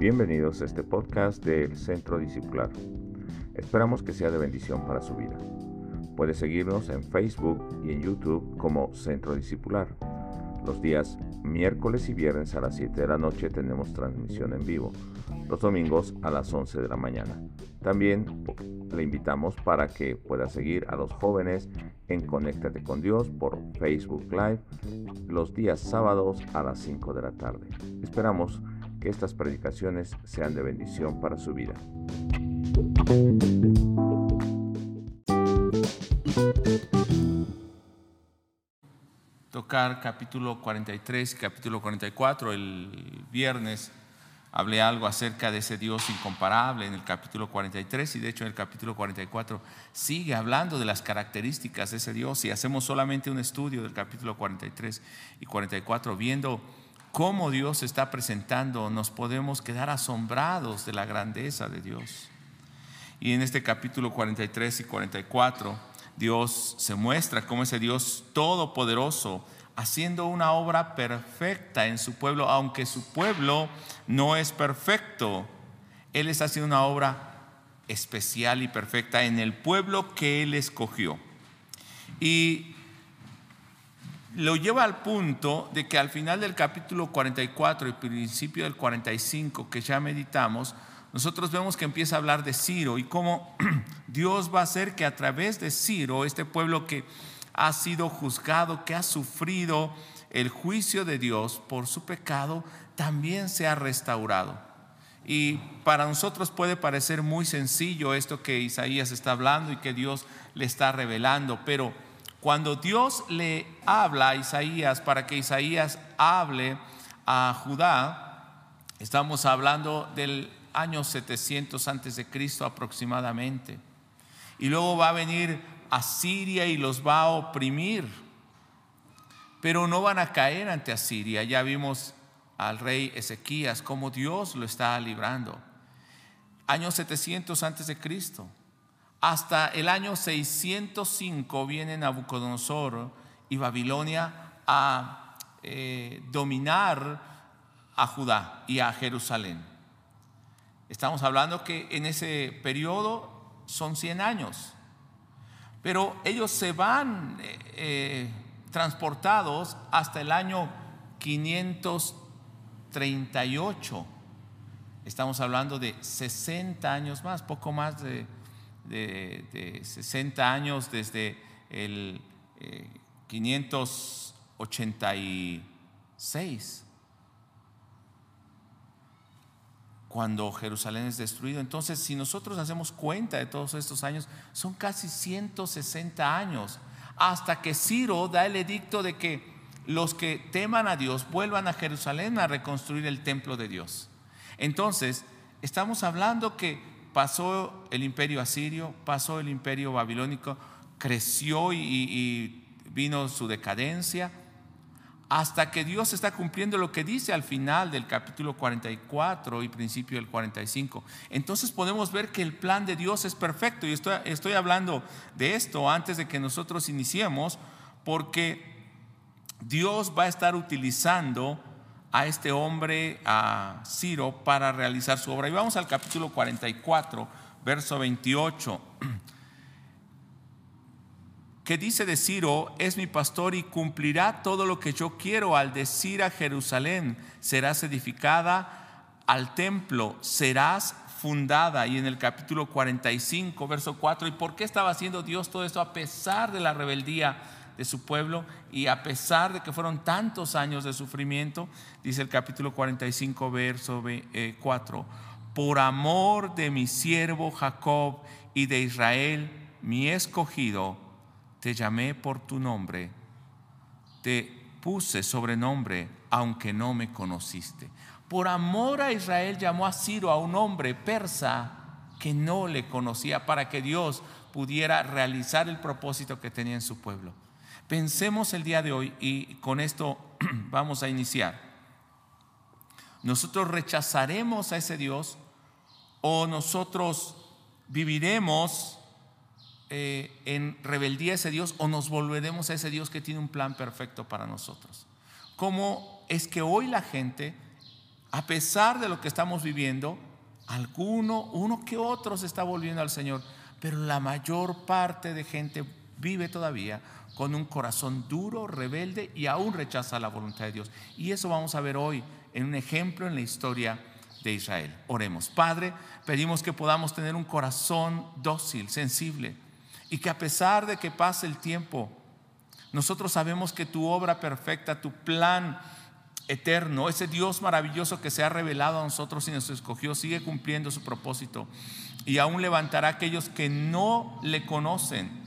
Bienvenidos a este podcast del Centro Discipular. Esperamos que sea de bendición para su vida. Puede seguirnos en Facebook y en YouTube como Centro Discipular. Los días miércoles y viernes a las 7 de la noche tenemos transmisión en vivo. Los domingos a las 11 de la mañana. También le invitamos para que pueda seguir a los jóvenes en Conéctate con Dios por Facebook Live los días sábados a las 5 de la tarde. Esperamos que estas predicaciones sean de bendición para su vida. Tocar capítulo 43 y capítulo 44 el viernes hablé algo acerca de ese Dios incomparable en el capítulo 43 y de hecho en el capítulo 44 sigue hablando de las características de ese Dios y hacemos solamente un estudio del capítulo 43 y 44 viendo cómo Dios se está presentando, nos podemos quedar asombrados de la grandeza de Dios. Y en este capítulo 43 y 44 Dios se muestra como ese Dios todopoderoso haciendo una obra perfecta en su pueblo, aunque su pueblo no es perfecto. Él está haciendo una obra especial y perfecta en el pueblo que Él escogió. Y lo lleva al punto de que al final del capítulo 44 y principio del 45 que ya meditamos, nosotros vemos que empieza a hablar de Ciro y cómo Dios va a hacer que a través de Ciro, este pueblo que ha sido juzgado, que ha sufrido el juicio de Dios por su pecado, también se ha restaurado. Y para nosotros puede parecer muy sencillo esto que Isaías está hablando y que Dios le está revelando, pero cuando Dios le habla a Isaías para que Isaías hable a Judá, estamos hablando del año 700 antes de Cristo aproximadamente. Y luego va a venir Asiria y los va a oprimir. Pero no van a caer ante Asiria. Ya vimos al rey Ezequías cómo Dios lo está librando. Año 700 antes de Cristo. Hasta el año 605 viene Nabucodonosor y Babilonia a eh, dominar a Judá y a Jerusalén. Estamos hablando que en ese periodo son 100 años. Pero ellos se van eh, eh, transportados hasta el año 538. Estamos hablando de 60 años más, poco más de, 60 años desde el 586 cuando Jerusalén es destruido. Entonces, si nosotros hacemos cuenta de todos estos años, son casi 160 años, hasta que Ciro da el edicto de que los que teman a Dios vuelvan a Jerusalén a reconstruir el templo de Dios. Entonces, estamos hablando que pasó el imperio asirio, pasó el imperio babilónico, creció y, vino su decadencia, hasta que Dios está cumpliendo lo que dice al final del capítulo 44 y principio del 45. Entonces podemos ver que el plan de Dios es perfecto. Y estoy, estoy hablando de esto antes de que nosotros iniciemos, porque Dios va a estar utilizando a este hombre, a Ciro, para realizar su obra. Y vamos al capítulo 44, verso 28 que dice de Ciro, es mi pastor y cumplirá todo lo que yo quiero al decir a Jerusalén, serás edificada al templo, serás fundada. Y en el capítulo 45, verso 4, ¿y por qué estaba haciendo Dios todo esto a pesar de la rebeldía de su pueblo y a pesar de que fueron tantos años de sufrimiento? Dice el capítulo 45, verso 4, por amor de mi siervo Jacob y de Israel, mi escogido, te llamé por tu nombre, te puse sobrenombre, aunque no me conociste. Por amor a Israel llamó a Ciro a un hombre persa que no le conocía para que Dios pudiera realizar el propósito que tenía en su pueblo. Pensemos el día de hoy y con esto vamos a iniciar. Nosotros rechazaremos a ese Dios o nosotros viviremos eh, en rebeldía a ese Dios o nos volveremos a ese Dios que tiene un plan perfecto para nosotros. ¿Cómo es que hoy la gente a pesar de lo que estamos viviendo, alguno, uno que otro se está volviendo al Señor, pero la mayor parte de gente vive todavía con un corazón duro, rebelde y aún rechaza la voluntad de Dios. Y eso vamos a ver hoy en un ejemplo en la historia de Israel. Oremos. Padre, pedimos que podamos tener un corazón dócil, sensible, y que a pesar de que pase el tiempo, nosotros sabemos que tu obra perfecta, tu plan eterno, ese Dios maravilloso que se ha revelado a nosotros y nos escogió, sigue cumpliendo su propósito. Y aún levantará a aquellos que no le conocen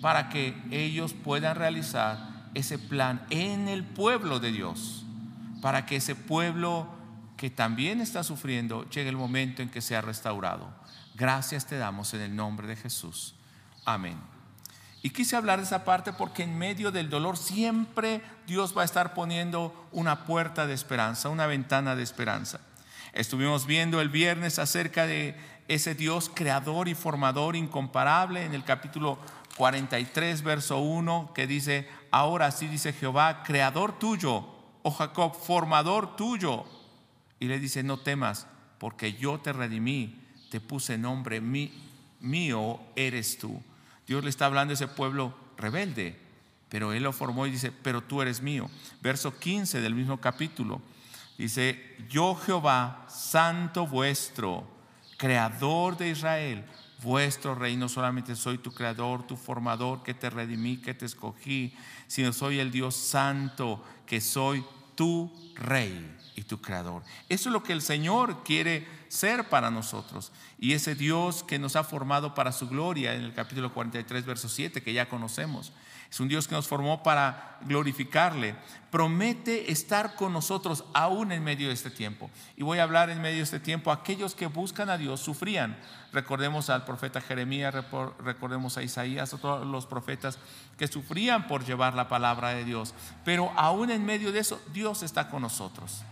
para que ellos puedan realizar ese plan en el pueblo de Dios, para que ese pueblo que también está sufriendo llegue el momento en que sea restaurado. Gracias te damos en el nombre de Jesús. Amén. Y quise hablar de esa parte porque en medio del dolor siempre Dios va a estar poniendo una puerta de esperanza, una ventana de esperanza. Estuvimos viendo el viernes acerca de ese Dios creador y formador incomparable en el capítulo 43, verso 1, que dice, ahora sí dice Jehová, creador tuyo, oh Jacob, formador tuyo. Y le dice, no temas, porque yo te redimí, te puse nombre, mío eres tú. Dios le está hablando a ese pueblo rebelde, pero Él lo formó y dice, pero tú eres mío. Verso 15 del mismo capítulo. Dice, yo Jehová, santo vuestro, creador de Israel, vuestro rey, no solamente soy tu creador, tu formador, que te redimí, que te escogí, sino soy el Dios santo, que soy tu rey y tu creador. Eso es lo que el Señor quiere ser para nosotros. Y ese Dios que nos ha formado para su gloria en el capítulo 43, verso 7, que ya conocemos. Es un Dios que nos formó para glorificarle. Promete estar con nosotros aún en medio de este tiempo. Y voy a hablar en medio de este tiempo. Aquellos que buscan a Dios sufrían. Recordemos al profeta Jeremías, recordemos a Isaías, a todos los profetas que sufrían por llevar la palabra de Dios. Pero aún en medio de eso, Dios está con nosotros.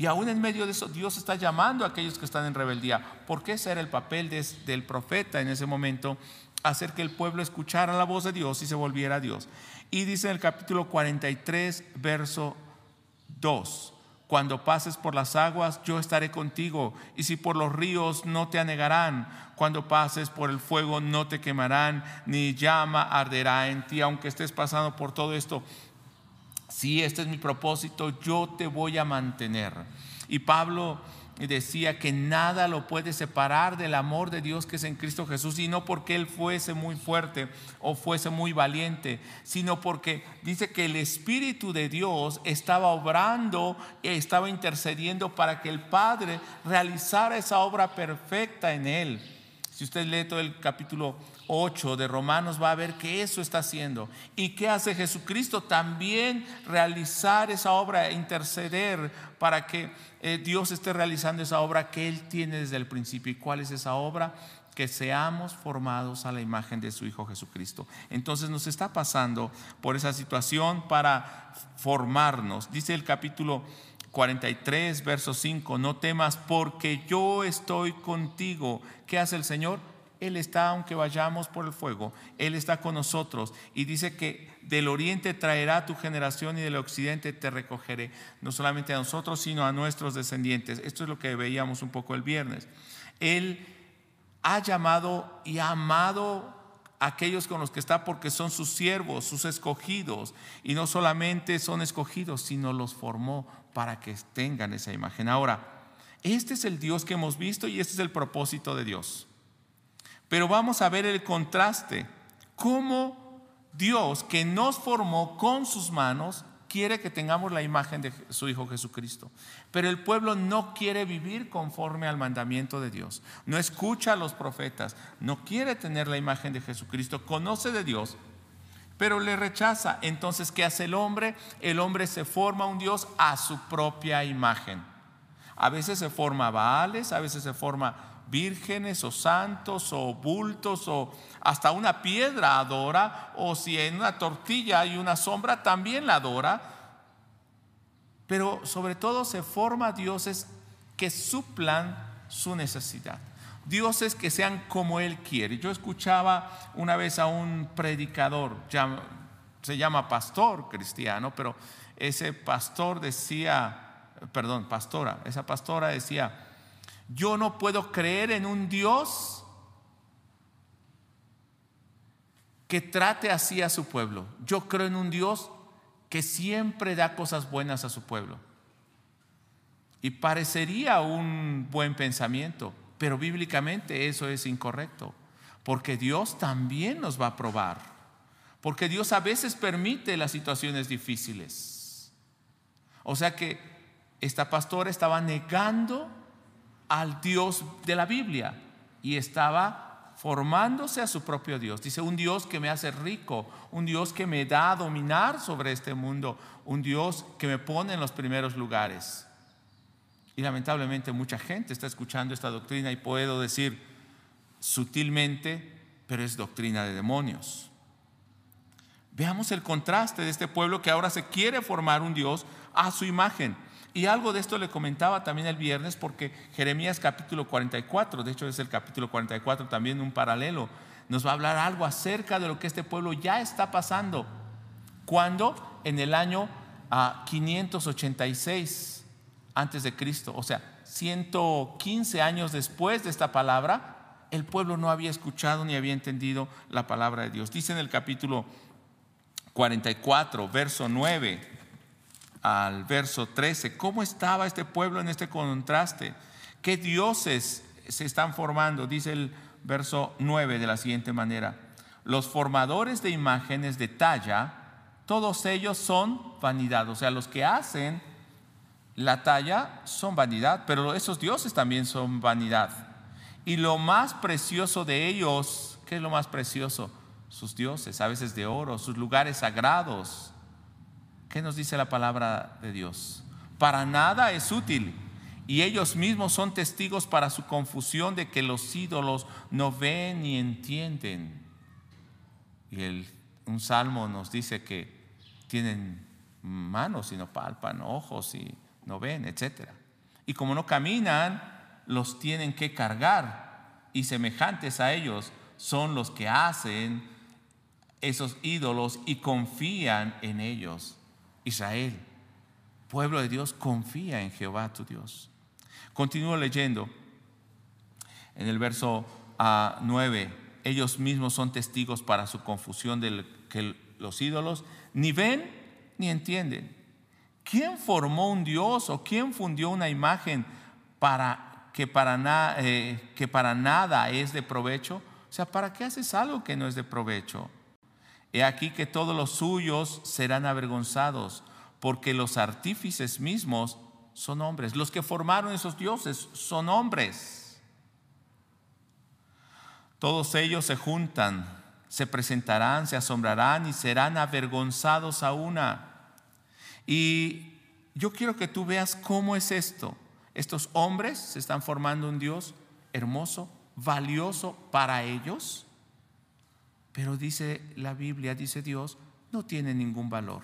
Y aún en medio de eso, Dios está llamando a aquellos que están en rebeldía. Porque ese era el papel del profeta en ese momento, hacer que el pueblo escuchara la voz de Dios y se volviera a Dios. Y dice en el capítulo 43, verso 2, cuando pases por las aguas, yo estaré contigo, y si por los ríos no te anegarán, cuando pases por el fuego no te quemarán, ni llama arderá en ti, aunque estés pasando por todo esto, si este es mi propósito, yo te voy a mantener. Y Pablo decía que nada lo puede separar del amor de Dios que es en Cristo Jesús, y no porque él fuese muy fuerte o fuese muy valiente, sino porque dice que el Espíritu de Dios estaba obrando, estaba intercediendo para que el Padre realizara esa obra perfecta en él. Si usted lee todo el capítulo 8 de Romanos va a ver que eso está haciendo. ¿Y qué hace Jesucristo? También realizar esa obra, interceder para que eh, Dios esté realizando esa obra que Él tiene desde el principio. ¿Y cuál es esa obra? Que seamos formados a la imagen de su Hijo Jesucristo. Entonces nos está pasando por esa situación para formarnos. Dice el capítulo 43, verso 5, no temas porque yo estoy contigo. ¿Qué hace el Señor? Él está, aunque vayamos por el fuego, Él está con nosotros y dice que del oriente traerá tu generación y del occidente te recogeré, no solamente a nosotros, sino a nuestros descendientes. Esto es lo que veíamos un poco el viernes. Él ha llamado y ha amado aquellos con los que está porque son sus siervos, sus escogidos, y no solamente son escogidos, sino los formó para que tengan esa imagen. Ahora, este es el Dios que hemos visto y este es el propósito de Dios. Pero vamos a ver el contraste. Cómo Dios que nos formó con sus manos quiere que tengamos la imagen de su Hijo Jesucristo. Pero el pueblo no quiere vivir conforme al mandamiento de Dios. No escucha a los profetas. No quiere tener la imagen de Jesucristo. Conoce de Dios, pero le rechaza. Entonces, ¿qué hace el hombre? El hombre se forma un Dios a su propia imagen. A veces se forma Baales, a veces se forma vírgenes o santos o bultos o hasta una piedra adora o si en una tortilla hay una sombra también la adora. Pero sobre todo se forma dioses que suplan su necesidad. Dioses que sean como Él quiere. Yo escuchaba una vez a un predicador, se llama pastor cristiano, pero ese pastor decía perdón, pastora, esa pastora decía, yo no puedo creer en un Dios que trate así a su pueblo. Yo creo en un Dios que siempre da cosas buenas a su pueblo. Y parecería un buen pensamiento, pero bíblicamente eso es incorrecto, porque Dios también nos va a probar, porque Dios a veces permite las situaciones difíciles. O sea que esta pastora estaba negando al Dios de la Biblia y estaba formándose a su propio Dios. Dice, un Dios que me hace rico, un Dios que me da a dominar sobre este mundo, un Dios que me pone en los primeros lugares. Y lamentablemente mucha gente está escuchando esta doctrina y puedo decir sutilmente, pero es doctrina de demonios. Veamos el contraste de este pueblo que ahora se quiere formar un Dios a su imagen. Y algo de esto le comentaba también el viernes porque Jeremías capítulo 44, de hecho es el capítulo 44 también un paralelo, nos va a hablar algo acerca de lo que este pueblo ya está pasando. Cuando en el año 586 ah, antes de Cristo, o sea, 115 años después de esta palabra, el pueblo no había escuchado ni había entendido la palabra de Dios. Dice en el capítulo 44, verso 9, al verso 13. ¿Cómo estaba este pueblo en este contraste? ¿Qué dioses se están formando? Dice el verso 9 de la siguiente manera. Los formadores de imágenes de talla, todos ellos son vanidad. O sea, los que hacen la talla son vanidad, pero esos dioses también son vanidad. Y lo más precioso de ellos, ¿qué es lo más precioso? Sus dioses, a veces de oro, sus lugares sagrados ¿Qué nos dice la palabra de Dios? Para nada es útil. Y ellos mismos son testigos para su confusión de que los ídolos no ven ni entienden. Y el, un salmo nos dice que tienen manos y no palpan, ojos y no ven, etc. Y como no caminan, los tienen que cargar. Y semejantes a ellos son los que hacen esos ídolos y confían en ellos. Israel, pueblo de Dios, confía en Jehová tu Dios. Continúo leyendo en el verso 9. Ah, ellos mismos son testigos para su confusión de que los ídolos ni ven ni entienden. ¿Quién formó un Dios o quién fundió una imagen para que para, eh, que para nada es de provecho? O sea, ¿para qué haces algo que no es de provecho? He aquí que todos los suyos serán avergonzados, porque los artífices mismos son hombres. Los que formaron esos dioses son hombres. Todos ellos se juntan, se presentarán, se asombrarán y serán avergonzados a una. Y yo quiero que tú veas cómo es esto. Estos hombres se están formando un Dios hermoso, valioso para ellos pero dice la Biblia, dice Dios, no tiene ningún valor.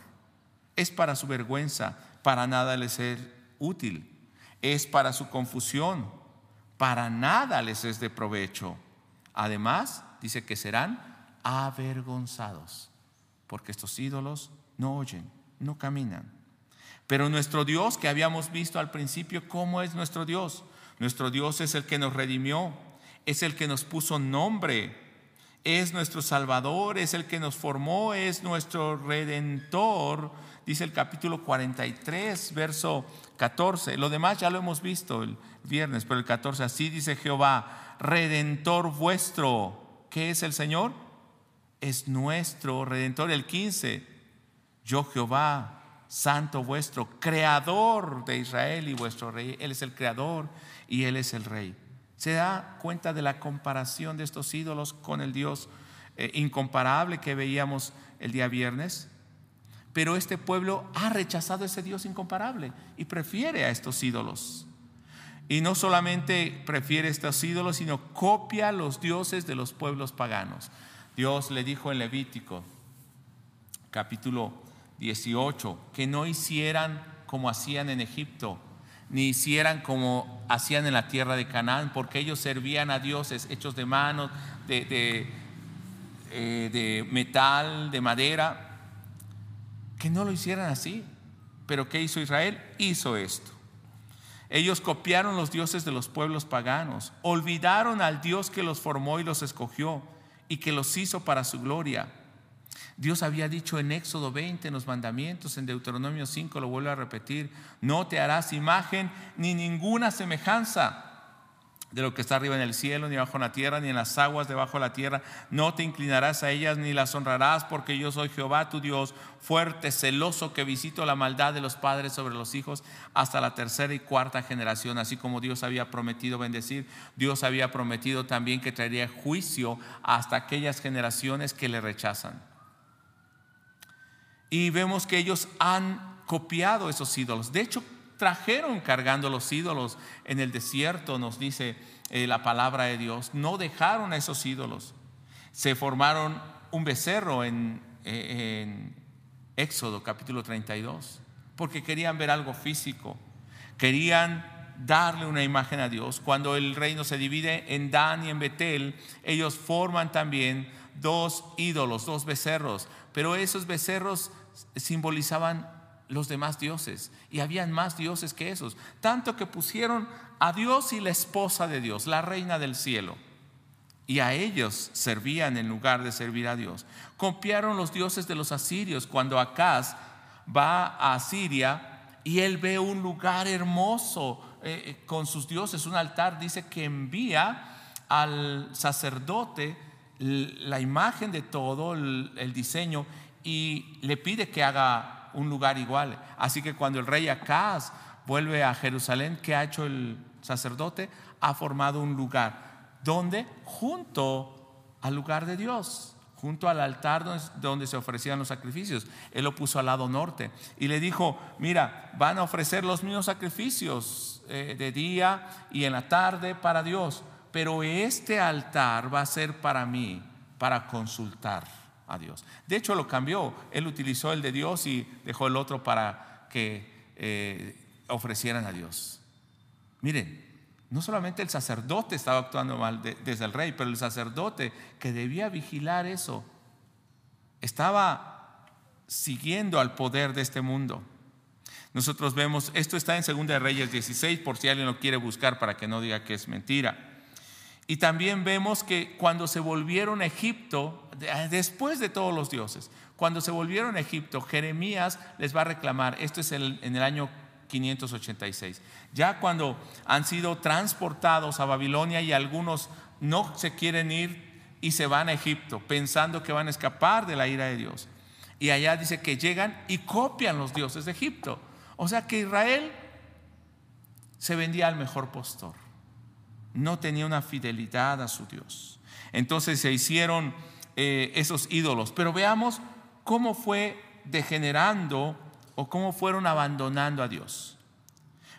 Es para su vergüenza, para nada les es útil. Es para su confusión, para nada les es de provecho. Además, dice que serán avergonzados, porque estos ídolos no oyen, no caminan. Pero nuestro Dios, que habíamos visto al principio, ¿cómo es nuestro Dios? Nuestro Dios es el que nos redimió, es el que nos puso nombre es nuestro Salvador, es el que nos formó, es nuestro Redentor, dice el capítulo 43, verso 14. Lo demás ya lo hemos visto el viernes, pero el 14, así dice Jehová, Redentor vuestro. ¿Qué es el Señor? Es nuestro Redentor. El 15, yo Jehová, Santo vuestro, Creador de Israel y vuestro Rey. Él es el Creador y Él es el Rey. ¿Se da cuenta de la comparación de estos ídolos con el Dios eh, incomparable que veíamos el día viernes? Pero este pueblo ha rechazado ese Dios incomparable y prefiere a estos ídolos. Y no solamente prefiere estos ídolos, sino copia los dioses de los pueblos paganos. Dios le dijo en Levítico, capítulo 18, que no hicieran como hacían en Egipto, ni hicieran como hacían en la tierra de Canaán, porque ellos servían a dioses hechos de manos, de, eh, de, metal, de madera, que no lo hicieran así. Pero ¿qué hizo Israel? Hizo esto. Ellos copiaron los dioses de los pueblos paganos, olvidaron al Dios que los formó y los escogió y que los hizo para su gloria. Dios había dicho en Éxodo 20, en los mandamientos, en Deuteronomio 5, lo vuelvo a repetir, no te harás imagen ni ninguna semejanza de lo que está arriba en el cielo, ni bajo la tierra, ni en las aguas debajo de la tierra. No te inclinarás a ellas ni las honrarás, porque yo soy Jehová tu Dios, fuerte, celoso, que visito la maldad de los padres sobre los hijos hasta la tercera y cuarta generación. Así como Dios había prometido bendecir, Dios había prometido también que traería juicio hasta aquellas generaciones que le rechazan. Y vemos que ellos han copiado esos ídolos. De hecho, trajeron cargando los ídolos en el desierto, nos dice eh, la palabra de Dios. No dejaron a esos ídolos. Se formaron un becerro en, eh, en Éxodo capítulo 32, porque querían ver algo físico. Querían darle una imagen a Dios. Cuando el reino se divide en Dan y en Betel, ellos forman también dos ídolos, dos becerros, pero esos becerros simbolizaban los demás dioses. Y habían más dioses que esos. Tanto que pusieron a Dios y la esposa de Dios, la reina del cielo. Y a ellos servían en lugar de servir a Dios. Copiaron los dioses de los asirios cuando Acaz va a Asiria y él ve un lugar hermoso eh, eh, con sus dioses, un altar. Dice que envía al sacerdote la imagen de todo, el diseño, y le pide que haga un lugar igual. Así que cuando el rey Acaz vuelve a Jerusalén, ¿qué ha hecho el sacerdote? Ha formado un lugar. ¿Dónde? Junto al lugar de Dios, junto al altar donde, se ofrecían los sacrificios. Él lo puso al lado norte y le dijo, mira, van a ofrecer los mismos sacrificios eh, de día y en la tarde para Dios, pero este altar va a ser para mí, para consultar a Dios. De hecho, lo cambió. Él utilizó el de Dios y dejó el otro para que eh, ofrecieran a Dios. Miren, no solamente el sacerdote estaba actuando mal desde el rey, pero el sacerdote que debía vigilar eso, estaba siguiendo al poder de este mundo. Nosotros vemos, esto está en 2 Reyes 16, por si alguien lo quiere buscar para que no diga que es mentira. Y también vemos que cuando se volvieron a Egipto, después de todos los dioses, cuando se volvieron a Egipto, Jeremías les va a reclamar, esto es en el año 586, ya cuando han sido transportados a Babilonia y algunos no se quieren ir y se van a Egipto pensando que van a escapar de la ira de Dios. Y allá dice que llegan y copian los dioses de Egipto. O sea que Israel se vendía al mejor postor no tenía una fidelidad a su Dios. Entonces se hicieron eh, esos ídolos. Pero veamos cómo fue degenerando o cómo fueron abandonando a Dios.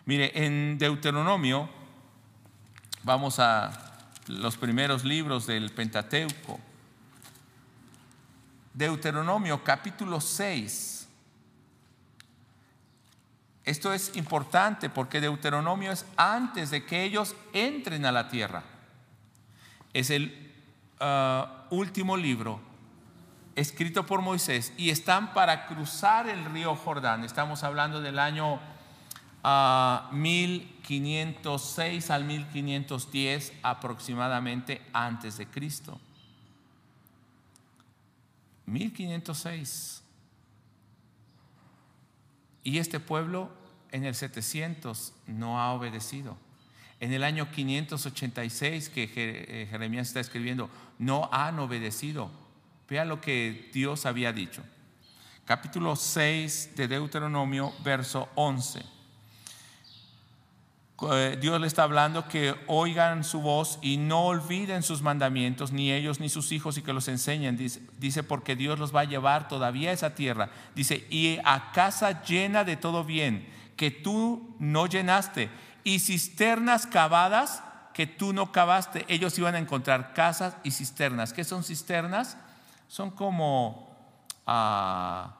Mire, en Deuteronomio, vamos a los primeros libros del Pentateuco. Deuteronomio capítulo 6 esto es importante porque Deuteronomio es antes de que ellos entren a la tierra. Es el ah, último libro escrito por Moisés y están para cruzar el río Jordán. Estamos hablando del año 1506 ah, al 1510 aproximadamente antes de Cristo. 1506. Y este pueblo en el 700 no ha obedecido. En el año 586 que eh, Jeremías está escribiendo, no han obedecido. Vea lo que Dios había dicho. Capítulo 6 de Deuteronomio, verso 11. Eh, Dios le está hablando que oigan su voz y no olviden sus mandamientos, ni ellos ni sus hijos, y que los enseñen. Dice, dice, porque Dios los va a llevar todavía a esa tierra. Dice, y a casa llena de todo bien, que tú no llenaste, y cisternas cavadas que tú no cavaste. Ellos iban a encontrar casas y cisternas. ¿Qué son cisternas? Son como, ah,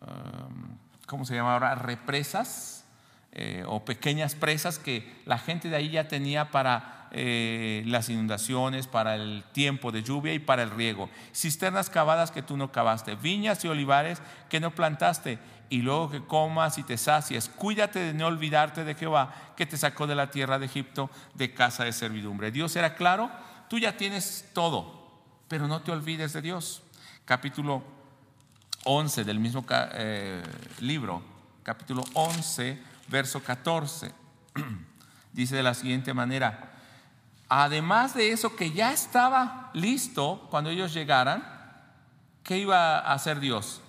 um, ¿cómo se llama ahora? Represas eh, o pequeñas presas que la gente de ahí ya tenía para eh, las inundaciones, para el tiempo de lluvia y para el riego. Cisternas cavadas que tú no cavaste, viñas y olivares que no plantaste, y luego que comas y te sacies. Cuídate de no olvidarte de Jehová, que te sacó de la tierra de Egipto, de casa de servidumbre. Dios era claro, tú ya tienes todo, pero no te olvides de Dios. Capítulo 11 del mismo eh, libro, capítulo 11, verso 14, dice de la siguiente manera, además de eso que ya estaba listo cuando ellos llegaran, ¿qué iba a hacer Dios?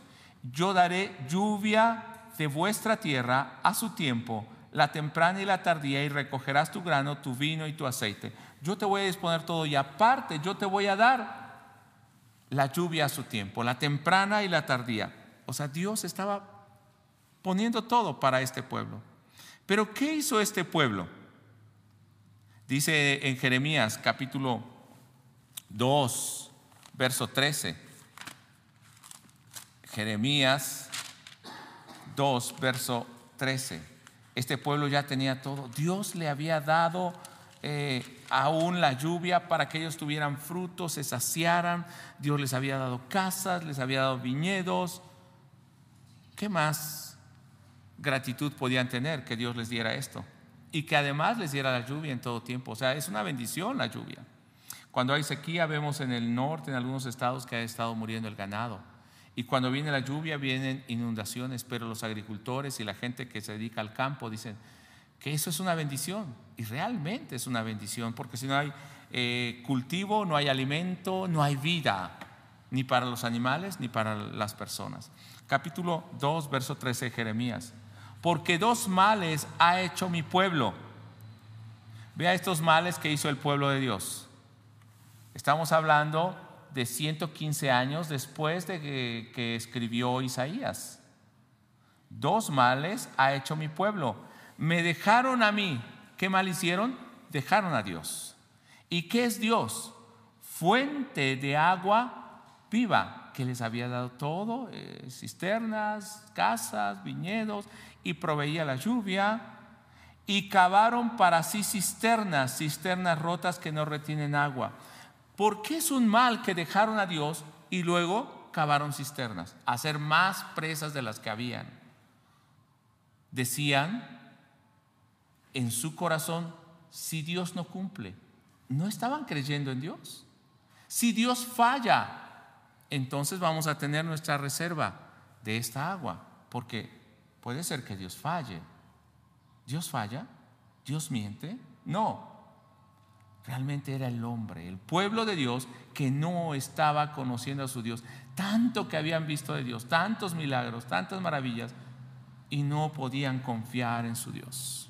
Yo daré lluvia de vuestra tierra a su tiempo, la temprana y la tardía, y recogerás tu grano, tu vino y tu aceite. Yo te voy a disponer todo y aparte yo te voy a dar la lluvia a su tiempo, la temprana y la tardía. O sea, Dios estaba poniendo todo para este pueblo. Pero ¿qué hizo este pueblo? Dice en Jeremías capítulo 2, verso 13. Jeremías 2, verso 13. Este pueblo ya tenía todo. Dios le había dado eh, aún la lluvia para que ellos tuvieran frutos, se saciaran. Dios les había dado casas, les había dado viñedos. ¿Qué más gratitud podían tener que Dios les diera esto? Y que además les diera la lluvia en todo tiempo. O sea, es una bendición la lluvia. Cuando hay sequía, vemos en el norte, en algunos estados, que ha estado muriendo el ganado. Y cuando viene la lluvia, vienen inundaciones, pero los agricultores y la gente que se dedica al campo dicen, que eso es una bendición y realmente es una bendición porque si no hay eh, cultivo, no hay alimento, no hay vida, ni para los animales ni para las personas. Capítulo 2, verso 13 de Jeremías. Porque dos males ha hecho mi pueblo. Vea estos males que hizo el pueblo de Dios. Estamos hablando de 115 años después de que, escribió Isaías. Dos males ha hecho mi pueblo me dejaron a mí. ¿Qué mal hicieron? Dejaron a Dios. ¿Y qué es Dios? Fuente de agua viva, que les había dado todo, eh, cisternas, casas, viñedos, y proveía la lluvia. Y cavaron para sí cisternas, cisternas rotas que no retienen agua. ¿Por qué es un mal que dejaron a Dios y luego cavaron cisternas? Hacer más presas de las que habían. Decían en su corazón si Dios no cumple. No estaban creyendo en Dios. Si Dios falla, entonces vamos a tener nuestra reserva de esta agua, porque puede ser que Dios falle. ¿Dios falla? ¿Dios miente? No. Realmente era el hombre, el pueblo de Dios que no estaba conociendo a su Dios, tanto que habían visto de Dios, tantos milagros, tantas maravillas, y no podían confiar en su Dios.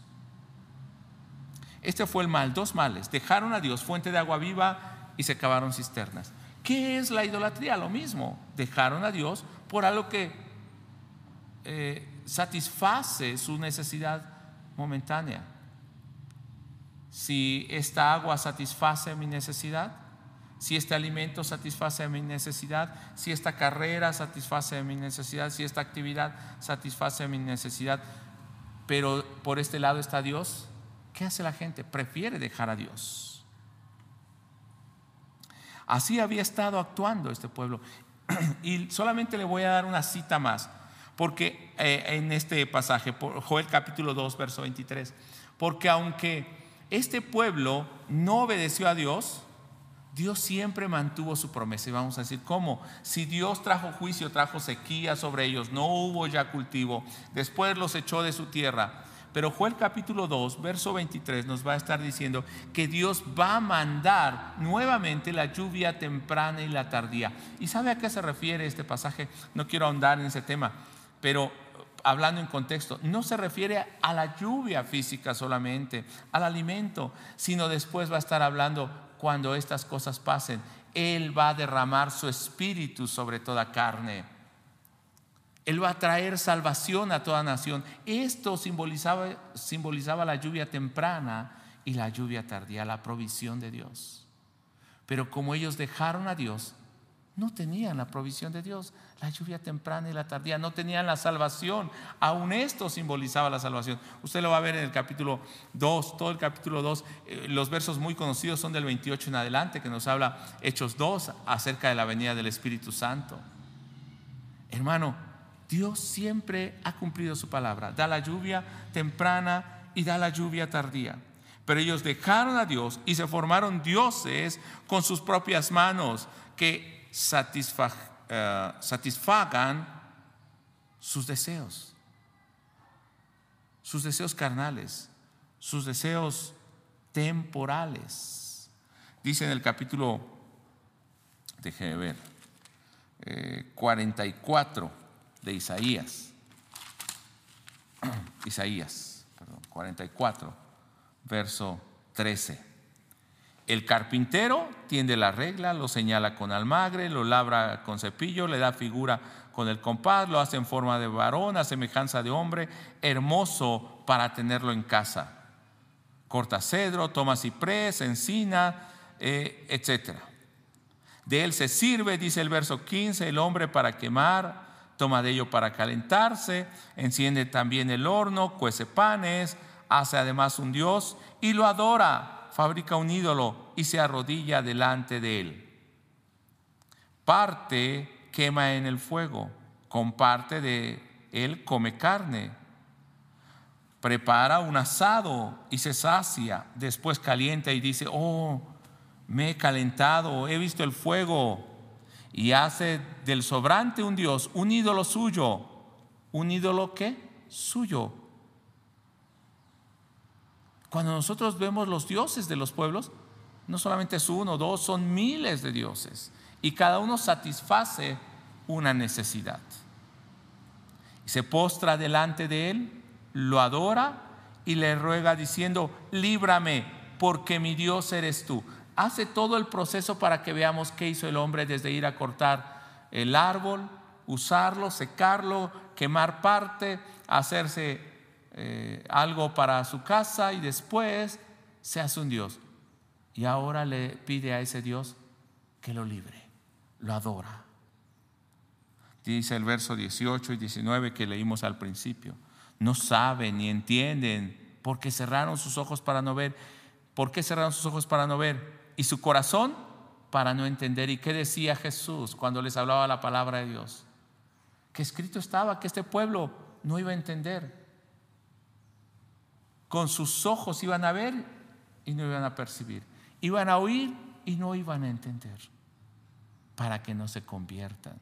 Este fue el mal, dos males. Dejaron a Dios, fuente de agua viva, y se cavaron cisternas. ¿Qué es la idolatría? Lo mismo. Dejaron a Dios por algo que eh, satisface su necesidad momentánea. Si esta agua satisface mi necesidad, si este alimento satisface mi necesidad, si esta carrera satisface mi necesidad, si esta actividad satisface mi necesidad, pero por este lado está Dios, ¿Qué hace la gente? Prefiere dejar a Dios. Así había estado actuando este pueblo. Y solamente le voy a dar una cita más, porque eh, en este pasaje, Joel capítulo 2, verso 23, porque aunque este pueblo no obedeció a Dios, Dios siempre mantuvo su promesa. Y vamos a decir, ¿cómo? Si Dios trajo juicio, trajo sequía sobre ellos, no hubo ya cultivo, después los echó de su tierra, pero Joel capítulo 2, verso 23 nos va a estar diciendo que Dios va a mandar nuevamente la lluvia temprana y la tardía. ¿Y sabe a qué se refiere este pasaje? No quiero ahondar en ese tema, pero hablando en contexto, no se refiere a la lluvia física solamente, al alimento, sino después va a estar hablando cuando estas cosas pasen. Él va a derramar su espíritu sobre toda carne él va a traer salvación a toda nación. Esto simbolizaba, simbolizaba la lluvia temprana y la lluvia tardía, la provisión de Dios. Pero como ellos dejaron a Dios, no tenían la provisión de Dios, la lluvia temprana y la tardía, no tenían la salvación. Aún esto simbolizaba la salvación. Usted lo va a ver en el capítulo 2, todo el capítulo 2, eh, los versos muy conocidos son del 28 en adelante, que nos habla Hechos 2 acerca de la venida del Espíritu Santo. Hermano, Dios siempre ha cumplido su palabra, da la lluvia temprana y da la lluvia tardía. Pero ellos dejaron a Dios y se formaron dioses con sus propias manos que eh, satisfagan sus deseos, sus deseos carnales, sus deseos temporales. Dice en el capítulo, déjeme ver, 44 eh, de Isaías, Isaías, perdón, 44, verso 13. El carpintero tiende la regla, lo señala con almagre, lo labra con cepillo, le da figura con el compás, lo hace en forma de varón, a semejanza de hombre, hermoso para tenerlo en casa. Corta cedro, toma ciprés, encina, eh, etc. De él se sirve, dice el verso 15, el hombre para quemar, toma de ello para calentarse, enciende también el horno, cuece panes, hace además un dios y lo adora fabrica un ídolo y se arrodilla delante de él. Parte quema en el fuego, con parte de él come carne. Prepara un asado y se sacia, después calienta y dice, oh, me he calentado, he visto el fuego, y hace del sobrante un Dios, un ídolo suyo, un ídolo que suyo cuando nosotros vemos los dioses de los pueblos, no solamente es uno, dos, son miles de dioses. Y cada uno satisface una necesidad. Se postra delante de él, lo adora y le ruega diciendo, líbrame, porque mi Dios eres tú. Hace todo el proceso para que veamos qué hizo el hombre desde ir a cortar el árbol, usarlo, secarlo, quemar parte, hacerse eh, algo para su casa y después se hace un Dios. Y ahora le pide a ese Dios que lo libre, lo adora. Dice el verso 18 y 19 que leímos al principio. No saben ni entienden porque cerraron sus ojos para no ver. ¿Por qué cerraron sus ojos para no ver? Y su corazón para no entender. ¿Y qué decía Jesús cuando les hablaba la palabra de Dios? Que escrito estaba que este pueblo no iba a entender. Con sus ojos iban a ver y no iban a percibir. Iban a oír y no iban a entender. Para que no se conviertan.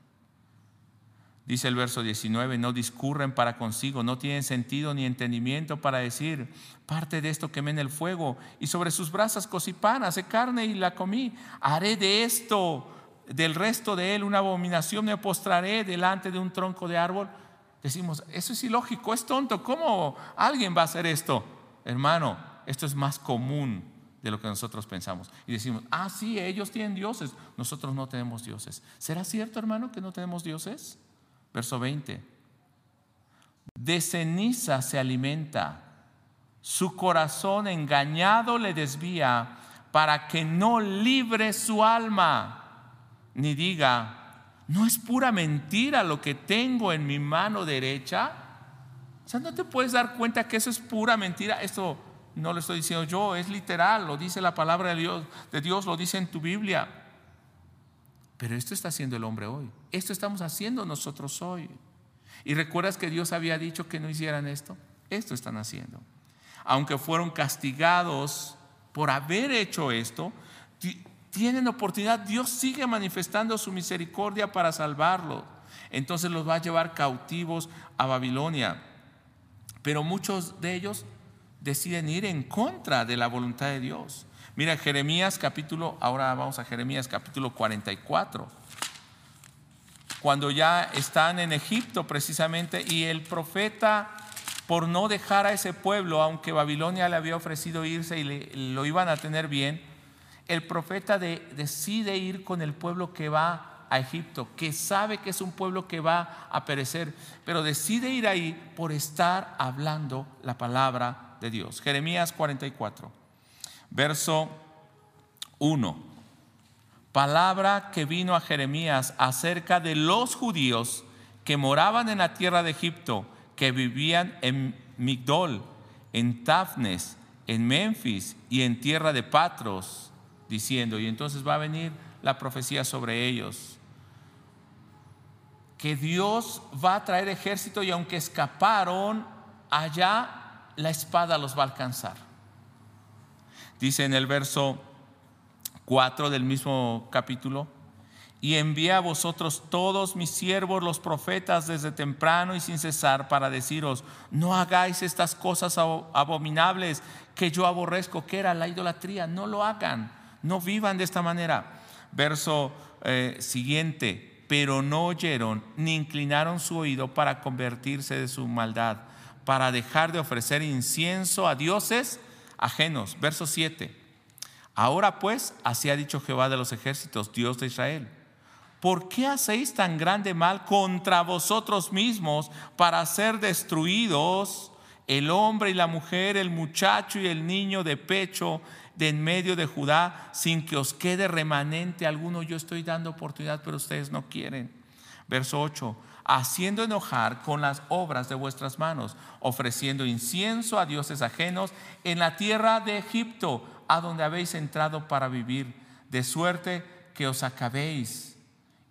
Dice el verso 19, no discurren para consigo, no tienen sentido ni entendimiento para decir, parte de esto quemé en el fuego y sobre sus brasas cocí pan, hace carne y la comí. Haré de esto, del resto de él, una abominación, me postraré delante de un tronco de árbol. Decimos, eso es ilógico, es tonto, ¿cómo alguien va a hacer esto? Hermano, esto es más común de lo que nosotros pensamos. Y decimos, ah, sí, ellos tienen dioses, nosotros no tenemos dioses. ¿Será cierto, hermano, que no tenemos dioses? Verso 20. De ceniza se alimenta, su corazón engañado le desvía para que no libre su alma, ni diga, no es pura mentira lo que tengo en mi mano derecha. O sea, no te puedes dar cuenta que eso es pura mentira. Esto no lo estoy diciendo yo, es literal, lo dice la palabra de Dios, lo dice en tu Biblia. Pero esto está haciendo el hombre hoy. Esto estamos haciendo nosotros hoy. ¿Y recuerdas que Dios había dicho que no hicieran esto? Esto están haciendo. Aunque fueron castigados por haber hecho esto, tienen oportunidad. Dios sigue manifestando su misericordia para salvarlos. Entonces los va a llevar cautivos a Babilonia pero muchos de ellos deciden ir en contra de la voluntad de Dios. Mira, Jeremías capítulo, ahora vamos a Jeremías capítulo 44. Cuando ya están en Egipto precisamente y el profeta, por no dejar a ese pueblo, aunque Babilonia le había ofrecido irse y lo iban a tener bien, el profeta decide ir con el pueblo que va a Egipto, que sabe que es un pueblo que va a perecer, pero decide ir ahí por estar hablando la palabra de Dios. Jeremías 44, verso 1. palabra que vino a Jeremías acerca de los judíos que moraban en la tierra de Egipto, que vivían en Migdol, en Tafnes, en Memphis y en tierra de Patros, diciendo, y entonces va a venir la profecía sobre ellos, que Dios va a traer ejército y aunque escaparon, allá la espada los va a alcanzar. Dice en el verso 4 del mismo capítulo, y envié a vosotros todos mis siervos los profetas desde temprano y sin cesar para deciros, no hagáis estas cosas abominables que yo aborrezco, que era la idolatría, no lo hagan, no vivan de esta manera. Verso eh, siguiente, pero no oyeron ni inclinaron su oído para convertirse de su maldad, para dejar de ofrecer incienso a dioses ajenos. Verso 7. Ahora pues, así ha dicho Jehová de los ejércitos, Dios de Israel. ¿Por qué hacéis tan grande mal contra vosotros mismos para ser destruidos el hombre y la mujer, el muchacho y el niño de pecho de en medio de Judá, sin que os quede remanente alguno? Yo estoy dando oportunidad, pero ustedes no quieren. Verso 8 haciendo enojar con las obras de vuestras manos, ofreciendo incienso a dioses ajenos en la tierra de Egipto, a donde habéis entrado para vivir, de suerte que os acabéis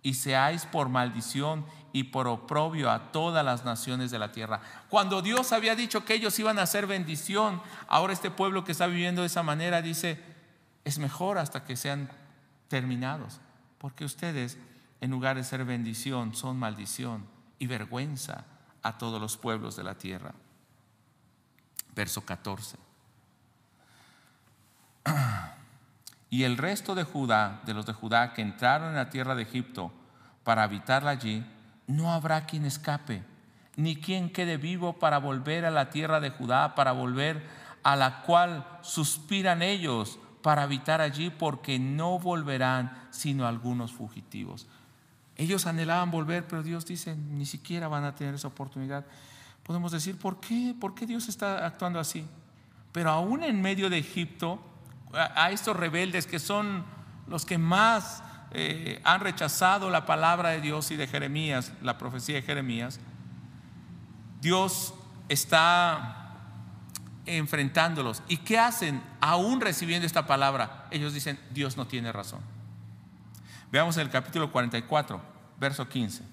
y seáis por maldición y por oprobio a todas las naciones de la tierra. Cuando Dios había dicho que ellos iban a ser bendición, ahora este pueblo que está viviendo de esa manera dice, es mejor hasta que sean terminados, porque ustedes en lugar de ser bendición, son maldición y vergüenza a todos los pueblos de la tierra. Verso 14. Y el resto de Judá, de los de Judá que entraron en la tierra de Egipto para habitarla allí, no habrá quien escape, ni quien quede vivo para volver a la tierra de Judá, para volver a la cual suspiran ellos para habitar allí, porque no volverán sino algunos fugitivos. Ellos anhelaban volver, pero Dios dice, ni siquiera van a tener esa oportunidad. Podemos decir, ¿por qué? ¿Por qué Dios está actuando así? Pero aún en medio de Egipto, a, estos rebeldes que son los que más eh, han rechazado la palabra de Dios y de Jeremías, la profecía de Jeremías, Dios está enfrentándolos. ¿Y qué hacen aún recibiendo esta palabra? Ellos dicen, Dios no tiene razón. Veamos el capítulo 44, verso 15.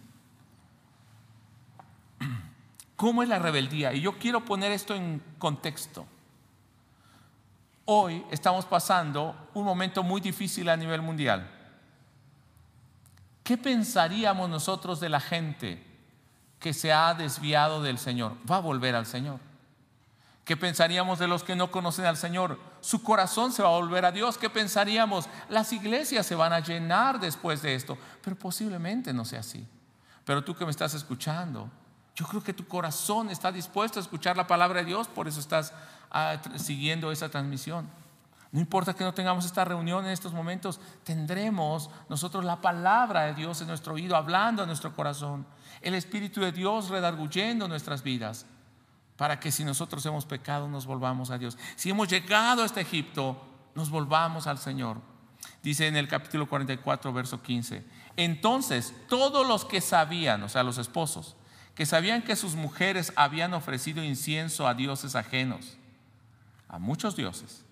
¿Cómo es la rebeldía? Y yo quiero poner esto en contexto. Hoy estamos pasando un momento muy difícil a nivel mundial. ¿Qué pensaríamos nosotros de la gente que se ha desviado del Señor? Va a volver al Señor. ¿Qué pensaríamos de los que no conocen al Señor? Su corazón se va a volver a Dios. ¿Qué pensaríamos? Las iglesias se van a llenar después de esto. Pero posiblemente no sea así. Pero tú que me estás escuchando, yo creo que tu corazón está dispuesto a escuchar la palabra de Dios, por eso estás ah, siguiendo esa transmisión. No importa que no tengamos esta reunión en estos momentos, tendremos nosotros la palabra de Dios en nuestro oído, hablando en nuestro corazón, el Espíritu de Dios redarguyendo nuestras vidas para que si nosotros hemos pecado nos volvamos a Dios. Si hemos llegado hasta Egipto, nos volvamos al Señor. Dice en el capítulo 44, verso 15. Entonces, todos los que sabían, o sea, los esposos, que sabían que sus mujeres habían ofrecido incienso a dioses ajenos, a muchos dioses,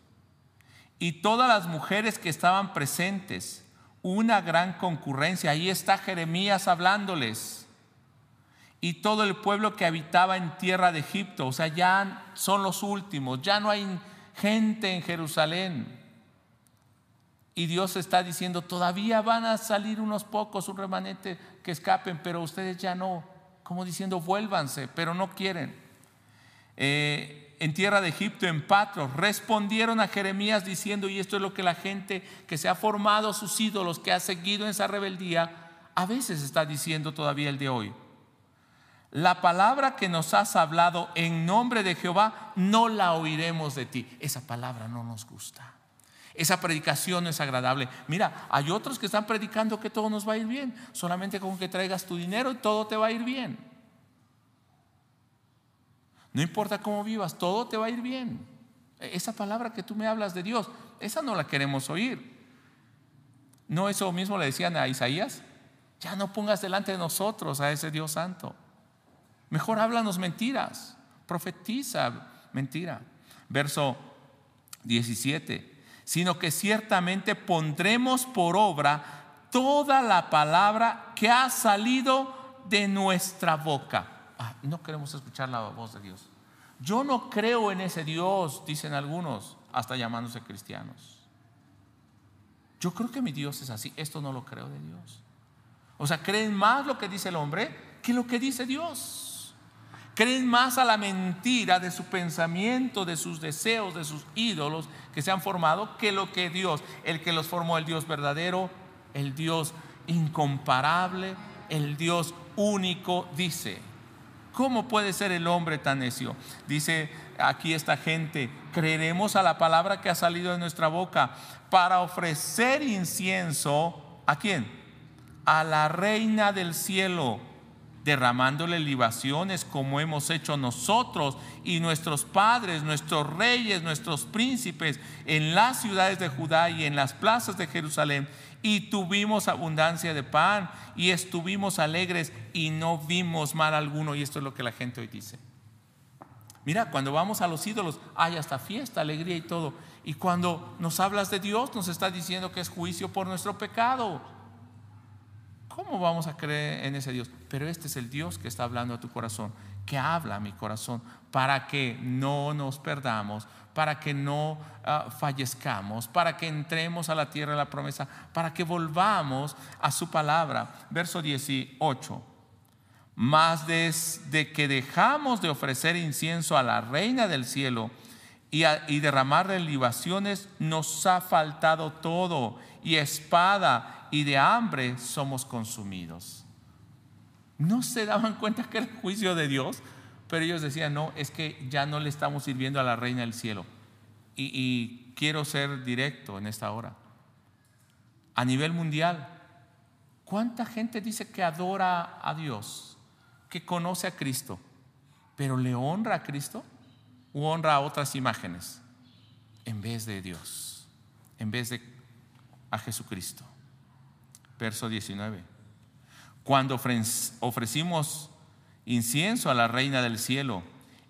y todas las mujeres que estaban presentes, una gran concurrencia, ahí está Jeremías hablándoles y todo el pueblo que habitaba en tierra de Egipto. O sea, ya son los últimos, ya no hay gente en Jerusalén. Y Dios está diciendo, todavía van a salir unos pocos, un remanente que escapen, pero ustedes ya no. Como diciendo, vuélvanse, pero no quieren. Eh, en tierra de Egipto, en Patros, respondieron a Jeremías diciendo, y esto es lo que la gente que se ha formado sus ídolos, que ha seguido en esa rebeldía, a veces está diciendo todavía el de hoy la palabra que nos has hablado en nombre de Jehová, no la oiremos de ti. Esa palabra no nos gusta. Esa predicación no es agradable. Mira, hay otros que están predicando que todo nos va a ir bien. Solamente con que traigas tu dinero y todo te va a ir bien. No importa cómo vivas, todo te va a ir bien. Esa palabra que tú me hablas de Dios, esa no la queremos oír. ¿No eso mismo le decían a Isaías? Ya no pongas delante de nosotros a ese Dios santo. Mejor háblanos mentiras, profetiza mentira. Verso 17, sino que ciertamente pondremos por obra toda la palabra que ha salido de nuestra boca. Ah, no queremos escuchar la voz de Dios. Yo no creo en ese Dios, dicen algunos, hasta llamándose cristianos. Yo creo que mi Dios es así. Esto no lo creo de Dios. O sea, creen más lo que dice el hombre que lo que dice Dios. Creen más a la mentira de su pensamiento, de sus deseos, de sus ídolos que se han formado, que lo que Dios, el que los formó, el Dios verdadero, el Dios incomparable, el Dios único, dice. ¿Cómo puede ser el hombre tan necio? Dice aquí esta gente, creeremos a la palabra que ha salido de nuestra boca para ofrecer incienso a quién? A la reina del cielo, derramándole libaciones como hemos hecho nosotros y nuestros padres, nuestros reyes, nuestros príncipes en las ciudades de Judá y en las plazas de Jerusalén y tuvimos abundancia de pan y estuvimos alegres y no vimos mal alguno. Y esto es lo que la gente hoy dice. Mira, cuando vamos a los ídolos hay hasta fiesta, alegría y todo. Y cuando nos hablas de Dios nos está diciendo que es juicio por nuestro pecado. ¿Cómo vamos a creer en ese Dios? Pero este es el Dios que está hablando a tu corazón, que habla a mi corazón, para que no nos perdamos, para que no ah, fallezcamos, para que entremos a la tierra de la promesa, para que volvamos a su palabra. Verso 18. Más desde que dejamos de ofrecer incienso a la reina del cielo y, y derramarle libaciones, nos ha faltado todo, y espada y de hambre somos consumidos. No se daban cuenta que era el juicio de Dios pero ellos decían, no, es que ya no le estamos sirviendo a la reina del cielo. Y, quiero ser directo en esta hora. A nivel mundial, ¿cuánta gente dice que adora a Dios, que conoce a Cristo, pero le honra a Cristo o honra a otras imágenes en vez de Dios, en vez de a Jesucristo? Verso 19. Cuando ofrecimos incienso a la reina del cielo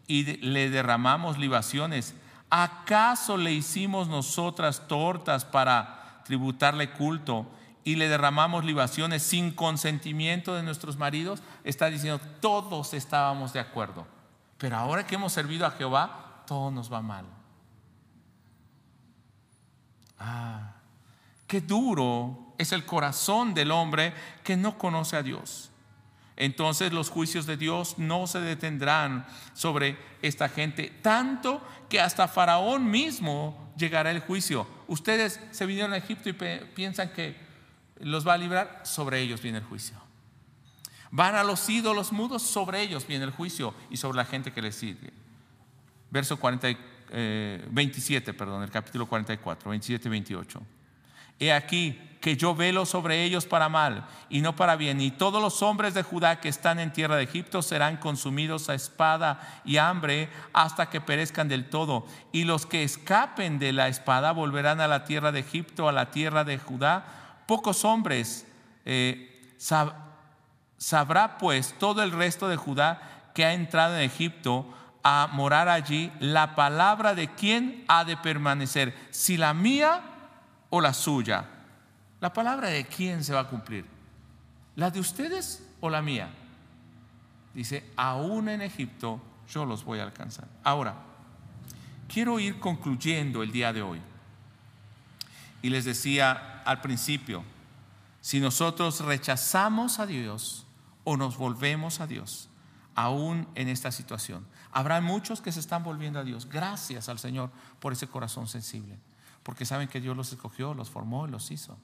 y le derramamos libaciones. ¿Acaso le hicimos nosotras tortas para tributarle culto y le derramamos libaciones sin consentimiento de nuestros maridos? Está diciendo, todos estábamos de acuerdo. Pero ahora que hemos servido a Jehová, todo nos va mal. Ah, qué duro es el corazón del hombre que no conoce a Dios entonces los juicios de Dios no se detendrán sobre esta gente, tanto que hasta Faraón mismo llegará el juicio. Ustedes se vinieron a Egipto y piensan que los va a librar, sobre ellos viene el juicio. Van a los ídolos mudos, sobre ellos viene el juicio y sobre la gente que les sigue. Verso 40, 27, eh, perdón, el capítulo 44, 27 y 28. He aquí que yo velo sobre ellos para mal y no para bien. Y todos los hombres de Judá que están en tierra de Egipto serán consumidos a espada y hambre hasta que perezcan del todo. Y los que escapen de la espada volverán a la tierra de Egipto, a la tierra de Judá. Pocos hombres eh, sabrá pues todo el resto de Judá que ha entrado en Egipto a morar allí la palabra de quién ha de permanecer, si la mía o la suya? ¿La palabra de quién se va a cumplir? ¿La de ustedes o la mía? Dice, aún en Egipto yo los voy a alcanzar. Ahora, quiero ir concluyendo el día de hoy. Y les decía al principio, si nosotros rechazamos a Dios o nos volvemos a Dios, aún en esta situación, habrá muchos que se están volviendo a Dios. Gracias al Señor por ese corazón sensible porque saben que Dios los escogió, los formó y los hizo.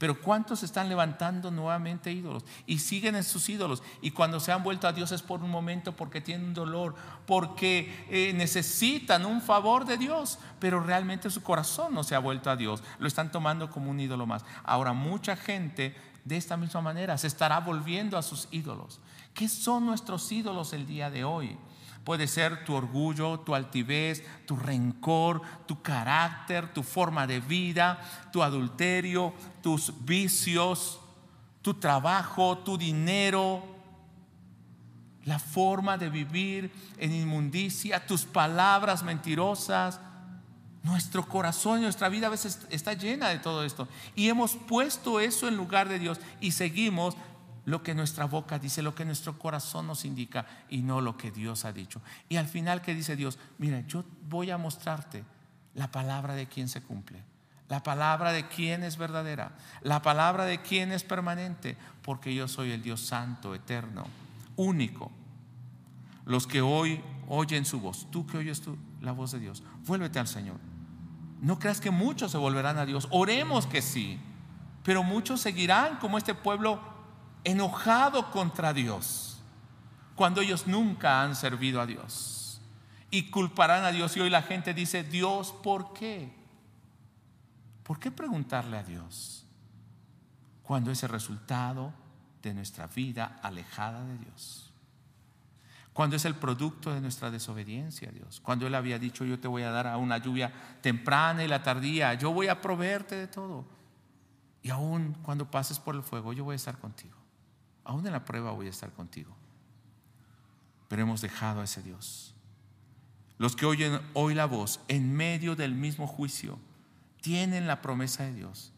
Pero ¿cuántos están levantando nuevamente ídolos y siguen en sus ídolos? Y cuando se han vuelto a Dios es por un momento porque tienen dolor, porque eh, necesitan un favor de Dios, pero realmente su corazón no se ha vuelto a Dios. Lo están tomando como un ídolo más. Ahora mucha gente de esta misma manera se estará volviendo a sus ídolos. ¿Qué son nuestros ídolos el día de hoy? Puede ser tu orgullo, tu altivez, tu rencor, tu carácter, tu forma de vida, tu adulterio, tus vicios, tu trabajo, tu dinero, la forma de vivir en inmundicia, tus palabras mentirosas. Nuestro corazón y nuestra vida a veces está llena de todo esto. Y hemos puesto eso en lugar de Dios y seguimos lo que nuestra boca dice, lo que nuestro corazón nos indica y no lo que Dios ha dicho. Y al final, ¿qué dice Dios? Mira, yo voy a mostrarte la palabra de quien se cumple, la palabra de quien es verdadera, la palabra de quien es permanente, porque yo soy el Dios santo, eterno, único. Los que hoy oyen su voz, tú que oyes tú, la voz de Dios, vuélvete al Señor. No creas que muchos se volverán a Dios, oremos que sí, pero muchos seguirán como este pueblo enojado contra Dios cuando ellos nunca han servido a Dios y culparán a Dios y hoy la gente dice, Dios, ¿por qué? ¿Por qué preguntarle a Dios cuando es el resultado de nuestra vida alejada de Dios? Cuando es el producto de nuestra desobediencia a Dios. Cuando Él había dicho, yo te voy a dar a una lluvia temprana y la tardía, yo voy a proveerte de todo. Y aún cuando pases por el fuego, yo voy a estar contigo aún en la prueba voy a estar contigo. Pero hemos dejado a ese Dios. Los que oyen hoy la voz en medio del mismo juicio tienen la promesa de Dios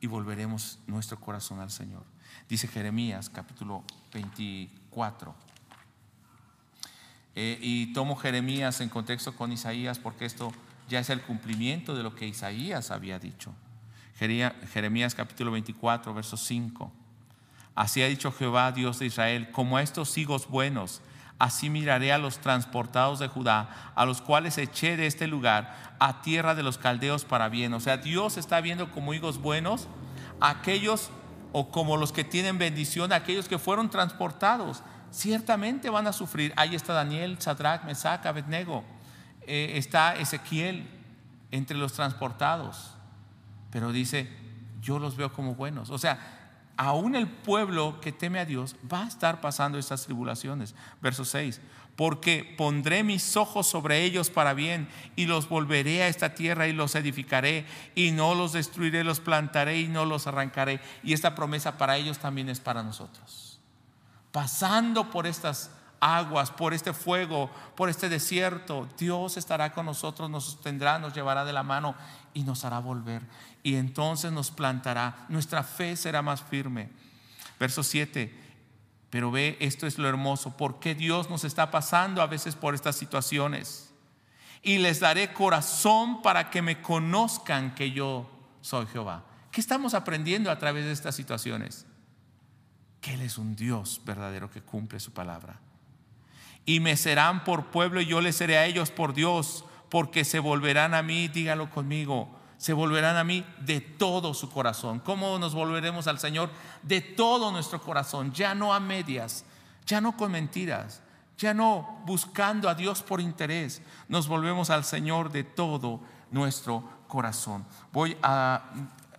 y volveremos nuestro corazón al Señor. Dice Jeremías capítulo 24. Eh, y tomo Jeremías en contexto con Isaías porque esto ya es el cumplimiento de lo que Isaías había dicho. Jeremías capítulo 24, verso 5. Así ha dicho Jehová, Dios de Israel, como a estos higos buenos, así miraré a los transportados de Judá, a los cuales eché de este lugar, a tierra de los caldeos para bien. O sea, Dios está viendo como higos buenos aquellos o como los que tienen bendición, aquellos que fueron transportados. Ciertamente van a sufrir. Ahí está Daniel, Sadrach, Mesach, Abednego. Eh, está Ezequiel entre los transportados. Pero dice, yo los veo como buenos. O sea, aún el pueblo que teme a Dios va a estar pasando estas tribulaciones. Verso 6, porque pondré mis ojos sobre ellos para bien y los volveré a esta tierra y los edificaré y no los destruiré, los plantaré y no los arrancaré. Y esta promesa para ellos también es para nosotros. Pasando por estas aguas, por este fuego, por este desierto, Dios estará con nosotros, nos sostendrá, nos llevará de la mano y nos hará volver. Y entonces nos plantará, nuestra fe será más firme. Verso 7, pero ve, esto es lo hermoso, porque Dios nos está pasando a veces por estas situaciones. Y les daré corazón para que me conozcan que yo soy Jehová. ¿Qué estamos aprendiendo a través de estas situaciones? Que Él es un Dios verdadero que cumple su palabra. Y me serán por pueblo y yo les seré a ellos por Dios porque se volverán a mí, dígalo conmigo, se volverán a mí de todo su corazón. ¿Cómo nos volveremos al Señor? De todo nuestro corazón, ya no a medias, ya no con mentiras, ya no buscando a Dios por interés, nos volvemos al Señor de todo nuestro corazón. Voy a,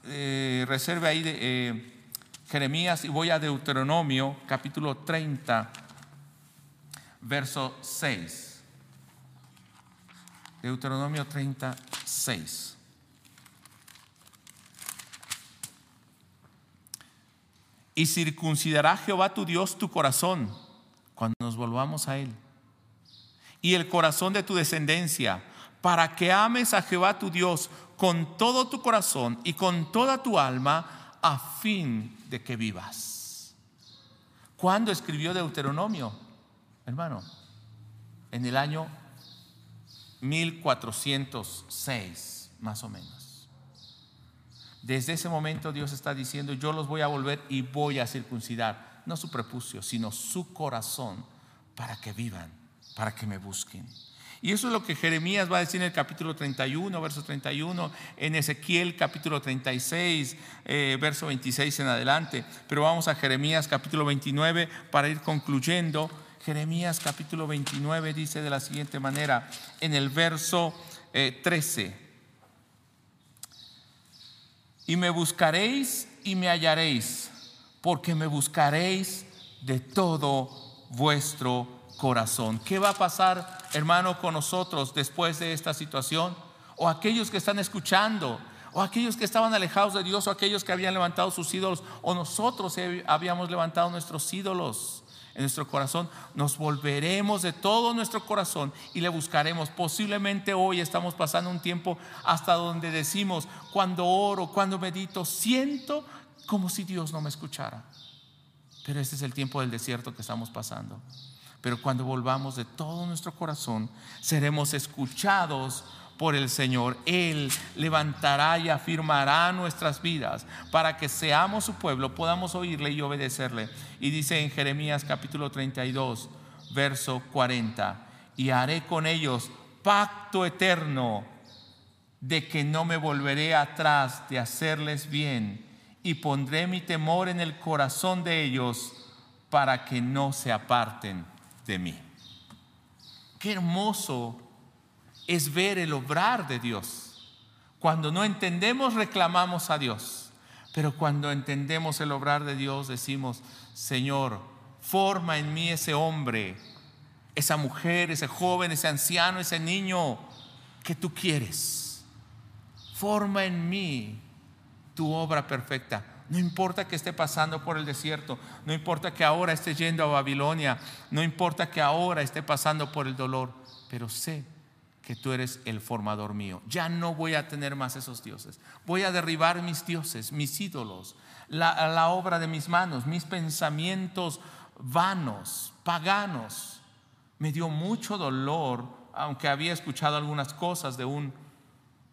eh, reserve ahí de, eh, Jeremías y voy a Deuteronomio capítulo 30, verso 6. Deuteronomio 36. Y circuncidará Jehová tu Dios tu corazón cuando nos volvamos a Él. Y el corazón de tu descendencia, para que ames a Jehová tu Dios con todo tu corazón y con toda tu alma, a fin de que vivas. ¿Cuándo escribió Deuteronomio? Hermano, en el año 1406, más o menos. Desde ese momento Dios está diciendo, yo los voy a volver y voy a circuncidar, no su prepucio, sino su corazón, para que vivan, para que me busquen. Y eso es lo que Jeremías va a decir en el capítulo 31, verso 31, en Ezequiel capítulo 36, eh, verso 26 en adelante. Pero vamos a Jeremías capítulo 29 para ir concluyendo. Jeremías capítulo 29 dice de la siguiente manera, en el verso 13, eh, y me buscaréis y me hallaréis, porque me buscaréis de todo vuestro corazón. ¿Qué va a pasar, hermano, con nosotros después de esta situación? O aquellos que están escuchando, o aquellos que estaban alejados de Dios, o aquellos que habían levantado sus ídolos, o nosotros habíamos levantado nuestros ídolos en nuestro corazón, nos volveremos de todo nuestro corazón y le buscaremos. Posiblemente hoy estamos pasando un tiempo hasta donde decimos, cuando oro, cuando medito, siento como si Dios no me escuchara. Pero este es el tiempo del desierto que estamos pasando. Pero cuando volvamos de todo nuestro corazón, seremos escuchados por el Señor. Él levantará y afirmará nuestras vidas para que seamos su pueblo, podamos oírle y obedecerle. Y dice en Jeremías capítulo 32, verso 40, y haré con ellos pacto eterno de que no me volveré atrás de hacerles bien y pondré mi temor en el corazón de ellos para que no se aparten de mí. Qué hermoso es ver el obrar de Dios. Cuando no entendemos, reclamamos a Dios. Pero cuando entendemos el obrar de Dios, decimos, Señor, forma en mí ese hombre, esa mujer, ese joven, ese anciano, ese niño que tú quieres. Forma en mí tu obra perfecta. No importa que esté pasando por el desierto, no importa que ahora esté yendo a Babilonia, no importa que ahora esté pasando por el dolor, pero sé que tú eres el formador mío. Ya no voy a tener más esos dioses. Voy a derribar mis dioses, mis ídolos, la, obra de mis manos, mis pensamientos vanos, paganos. Me dio mucho dolor, aunque había escuchado algunas cosas de un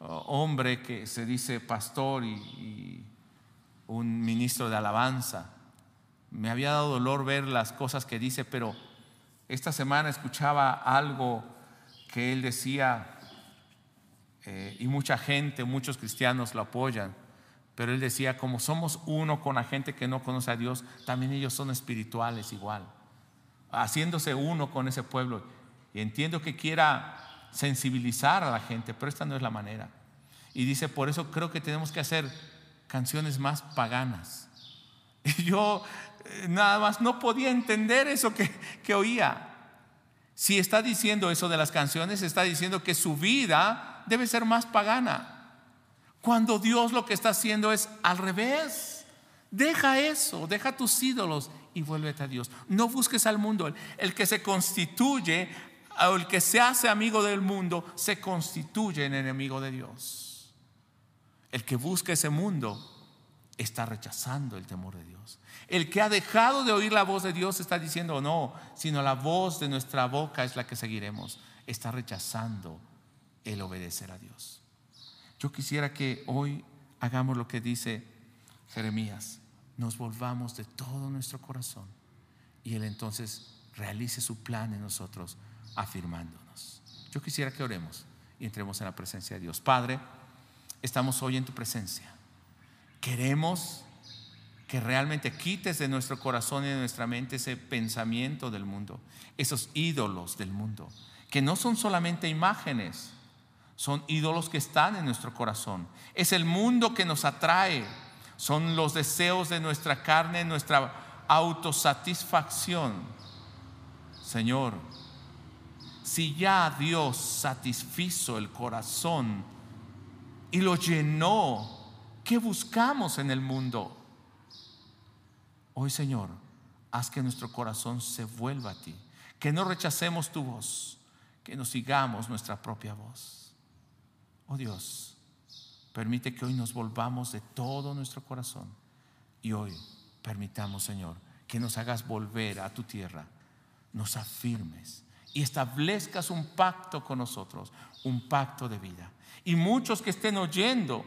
uh, hombre que se dice pastor y un ministro de alabanza. Me había dado dolor ver las cosas que dice, pero esta semana escuchaba algo que él decía, eh, y mucha gente, muchos cristianos lo apoyan, pero él decía, como somos uno con la gente que no conoce a Dios, también ellos son espirituales igual, haciéndose uno con ese pueblo. Y entiendo que quiera sensibilizar a la gente, pero esta no es la manera. Y dice, por eso creo que tenemos que hacer canciones más paganas. Y yo eh, nada más no podía entender eso que, que oía. Si está diciendo eso de las canciones, está diciendo que su vida debe ser más pagana. Cuando Dios lo que está haciendo es al revés. Deja eso, deja tus ídolos y vuélvete a Dios. No busques al mundo. El que se constituye o el que se hace amigo del mundo se constituye en enemigo de Dios. El que busca ese mundo está rechazando el temor de Dios. El que ha dejado de oír la voz de Dios está diciendo no, sino la voz de nuestra boca es la que seguiremos. Está rechazando el obedecer a Dios. Yo quisiera que hoy hagamos lo que dice Jeremías, nos volvamos de todo nuestro corazón y Él entonces realice su plan en nosotros, afirmándonos. Yo quisiera que oremos y entremos en la presencia de Dios. Padre, estamos hoy en tu presencia. Queremos que realmente quites de nuestro corazón y de nuestra mente ese pensamiento del mundo, esos ídolos del mundo, que no son solamente imágenes, son ídolos que están en nuestro corazón. Es el mundo que nos atrae, son los deseos de nuestra carne, nuestra autosatisfacción. Señor, si ya Dios satisfizo el corazón y lo llenó, ¿qué buscamos en el mundo? Hoy, Señor, haz que nuestro corazón se vuelva a ti, que no rechacemos tu voz, que nos sigamos nuestra propia voz. Oh Dios, permite que hoy nos volvamos de todo nuestro corazón y hoy permitamos, Señor, que nos hagas volver a tu tierra, nos afirmes y establezcas un pacto con nosotros, un pacto de vida. Y muchos que estén oyendo,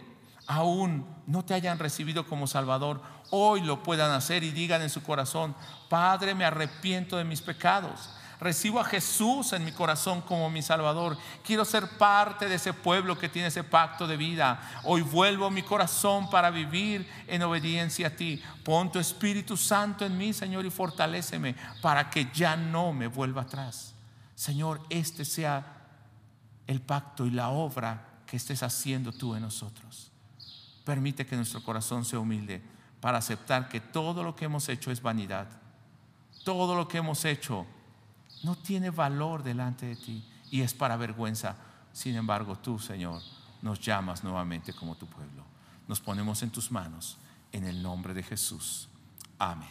aún no te hayan recibido como Salvador, hoy lo puedan hacer y digan en su corazón, Padre, me arrepiento de mis pecados. Recibo a Jesús en mi corazón como mi Salvador. Quiero ser parte de ese pueblo que tiene ese pacto de vida. Hoy vuelvo mi corazón para vivir en obediencia a ti. Pon tu Espíritu Santo en mí, Señor, y fortaléceme para que ya no me vuelva atrás. Señor, este sea el pacto y la obra que estés haciendo tú en nosotros. Permite que nuestro corazón sea humilde para aceptar que todo lo que hemos hecho es vanidad. Todo lo que hemos hecho no tiene valor delante de ti y es para vergüenza. Sin embargo, tú, Señor, nos llamas nuevamente como tu pueblo. Nos ponemos en tus manos en el nombre de Jesús. Amén.